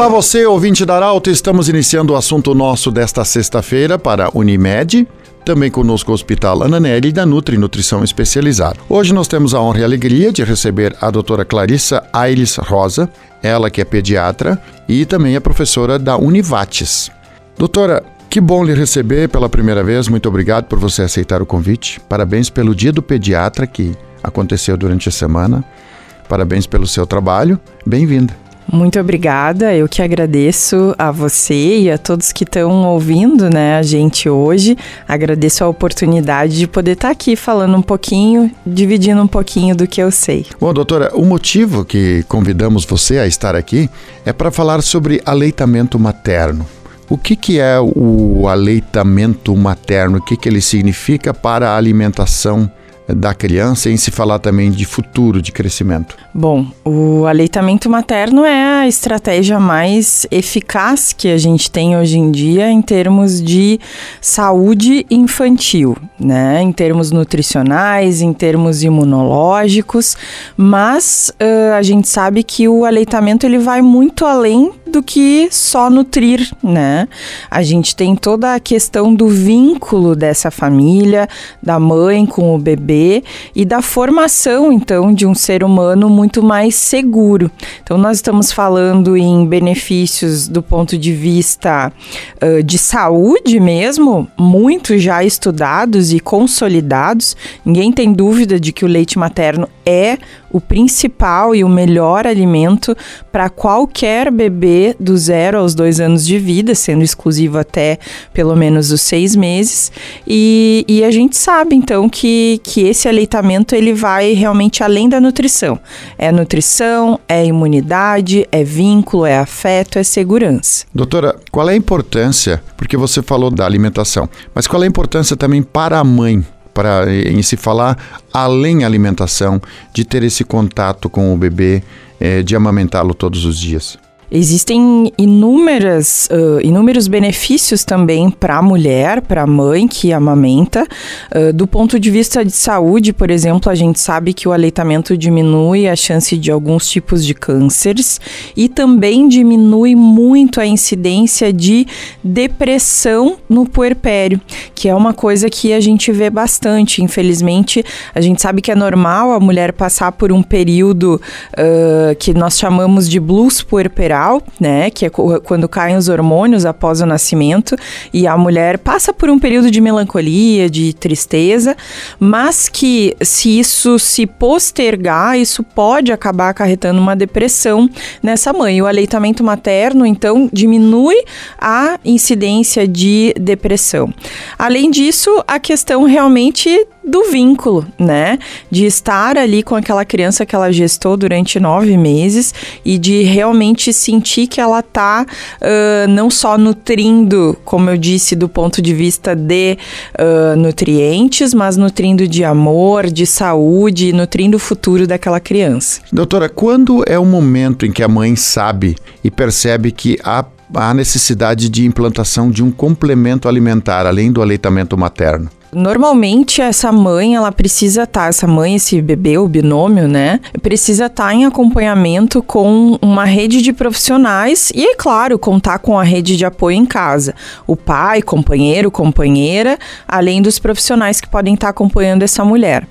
Olá você, ouvinte da Arauto, estamos iniciando o assunto nosso desta sexta-feira para Unimed, também conosco o Hospital Ananelli da Nutri Nutrição Especializada. Hoje nós temos a honra e a alegria de receber a doutora Clarissa Ailes Rosa, ela que é pediatra e também é professora da Univates. Doutora, que bom lhe receber pela primeira vez, muito obrigado por você aceitar o convite. Parabéns pelo Dia do Pediatra que aconteceu durante a semana. Parabéns pelo seu trabalho. Bem-vinda. Muito obrigada, eu que agradeço a você e a todos que estão ouvindo, né, a gente hoje. Agradeço a oportunidade de poder estar aqui falando um pouquinho, dividindo um pouquinho do que eu sei. Bom, doutora, o motivo que convidamos você a estar aqui é para falar sobre aleitamento materno. O que, que é o aleitamento materno? O que, que ele significa para a alimentação da criança em se falar também de futuro de crescimento? Bom, o aleitamento materno é a estratégia mais eficaz que a gente tem hoje em dia em termos de saúde infantil, né? Em termos nutricionais, em termos imunológicos, mas uh, a gente sabe que o aleitamento ele vai muito além do que só nutrir, né? A gente tem toda a questão do vínculo dessa família, da mãe com o bebê e da formação, então, de um ser humano muito mais seguro. Então, nós estamos falando em benefícios do ponto de vista uh, de saúde mesmo, muito já estudados e consolidados. Ninguém tem dúvida de que o leite materno é o principal e o melhor alimento para qualquer bebê do zero aos dois anos de vida, sendo exclusivo até pelo menos os seis meses. E, e a gente sabe então que, que esse aleitamento ele vai realmente além da nutrição. É nutrição, é imunidade, é vínculo, é afeto, é segurança. Doutora, qual é a importância? Porque você falou da alimentação, mas qual é a importância também para a mãe? Para em se falar além alimentação, de ter esse contato com o bebê, é, de amamentá-lo todos os dias. Existem inúmeras, uh, inúmeros benefícios também para a mulher, para a mãe que amamenta. Uh, do ponto de vista de saúde, por exemplo, a gente sabe que o aleitamento diminui a chance de alguns tipos de cânceres e também diminui muito a incidência de depressão no puerpério, que é uma coisa que a gente vê bastante. Infelizmente, a gente sabe que é normal a mulher passar por um período uh, que nós chamamos de blues puerperal né? Que é quando caem os hormônios após o nascimento e a mulher passa por um período de melancolia, de tristeza, mas que se isso se postergar, isso pode acabar acarretando uma depressão nessa mãe. O aleitamento materno, então, diminui a incidência de depressão. Além disso, a questão realmente do vínculo, né? De estar ali com aquela criança que ela gestou durante nove meses e de realmente sentir que ela tá uh, não só nutrindo, como eu disse, do ponto de vista de uh, nutrientes, mas nutrindo de amor, de saúde, nutrindo o futuro daquela criança. Doutora, quando é o momento em que a mãe sabe e percebe que há a necessidade de implantação de um complemento alimentar, além do aleitamento materno? Normalmente essa mãe, ela precisa estar, tá, essa mãe, esse bebê, o binômio, né? Precisa estar tá em acompanhamento com uma rede de profissionais e, é claro, contar com a rede de apoio em casa. O pai, companheiro, companheira, além dos profissionais que podem estar tá acompanhando essa mulher.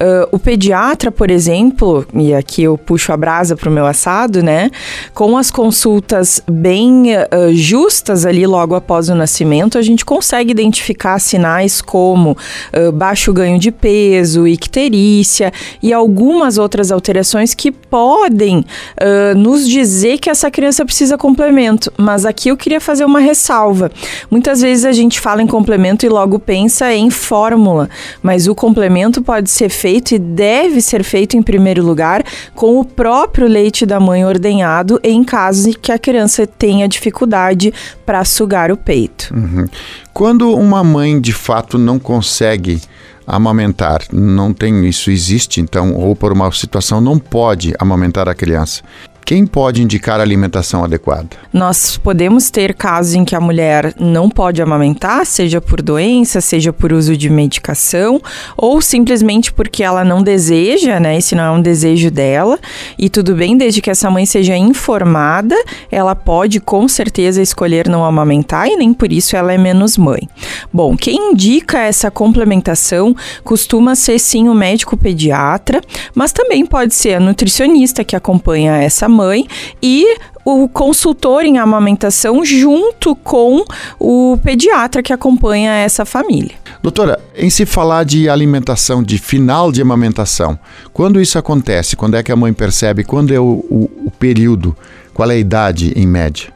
Uh, o pediatra, por exemplo, e aqui eu puxo a brasa para o meu assado, né? Com as consultas bem uh, justas ali logo após o nascimento, a gente consegue identificar sinais como como uh, baixo ganho de peso, icterícia e algumas outras alterações que podem uh, nos dizer que essa criança precisa complemento. Mas aqui eu queria fazer uma ressalva. Muitas vezes a gente fala em complemento e logo pensa em fórmula, mas o complemento pode ser feito e deve ser feito em primeiro lugar com o próprio leite da mãe ordenhado em caso de que a criança tenha dificuldade para sugar o peito. Uhum. Quando uma mãe de fato não consegue amamentar, não tem isso existe então, ou por uma situação não pode amamentar a criança. Quem pode indicar a alimentação adequada? Nós podemos ter casos em que a mulher não pode amamentar, seja por doença, seja por uso de medicação, ou simplesmente porque ela não deseja, né? Esse não é um desejo dela. E tudo bem, desde que essa mãe seja informada, ela pode com certeza escolher não amamentar e nem por isso ela é menos mãe. Bom, quem indica essa complementação costuma ser sim o médico pediatra, mas também pode ser a nutricionista que acompanha essa mãe e o consultor em amamentação junto com o pediatra que acompanha essa família. Doutora, em se falar de alimentação, de final de amamentação, quando isso acontece? Quando é que a mãe percebe? Quando é o, o, o período? Qual é a idade em média?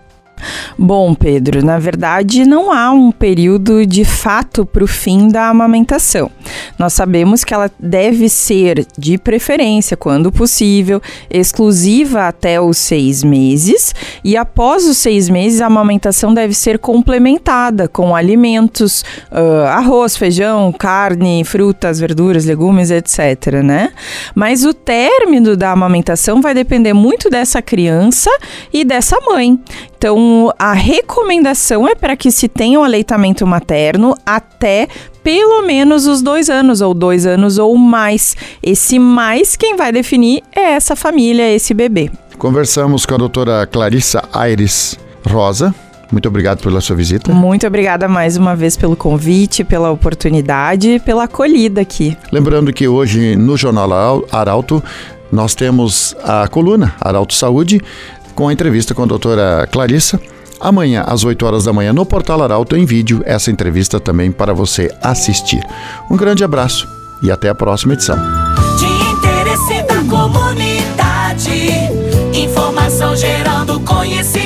Bom, Pedro, na verdade não há um período de fato para o fim da amamentação. Nós sabemos que ela deve ser, de preferência, quando possível, exclusiva até os seis meses e após os seis meses a amamentação deve ser complementada com alimentos, uh, arroz, feijão, carne, frutas, verduras, legumes, etc. Né? Mas o término da amamentação vai depender muito dessa criança e dessa mãe. Então, a recomendação é para que se tenha o aleitamento materno até pelo menos os dois anos, ou dois anos ou mais. Esse mais, quem vai definir é essa família, esse bebê. Conversamos com a doutora Clarissa Aires Rosa. Muito obrigado pela sua visita. Muito obrigada mais uma vez pelo convite, pela oportunidade, pela acolhida aqui. Lembrando que hoje no Jornal Arauto nós temos a coluna Arauto Saúde com a entrevista com a doutora Clarissa. Amanhã, às 8 horas da manhã, no Portal Arauto, em vídeo, essa entrevista também para você assistir. Um grande abraço e até a próxima edição. De interesse da comunidade, informação gerando conhecimento.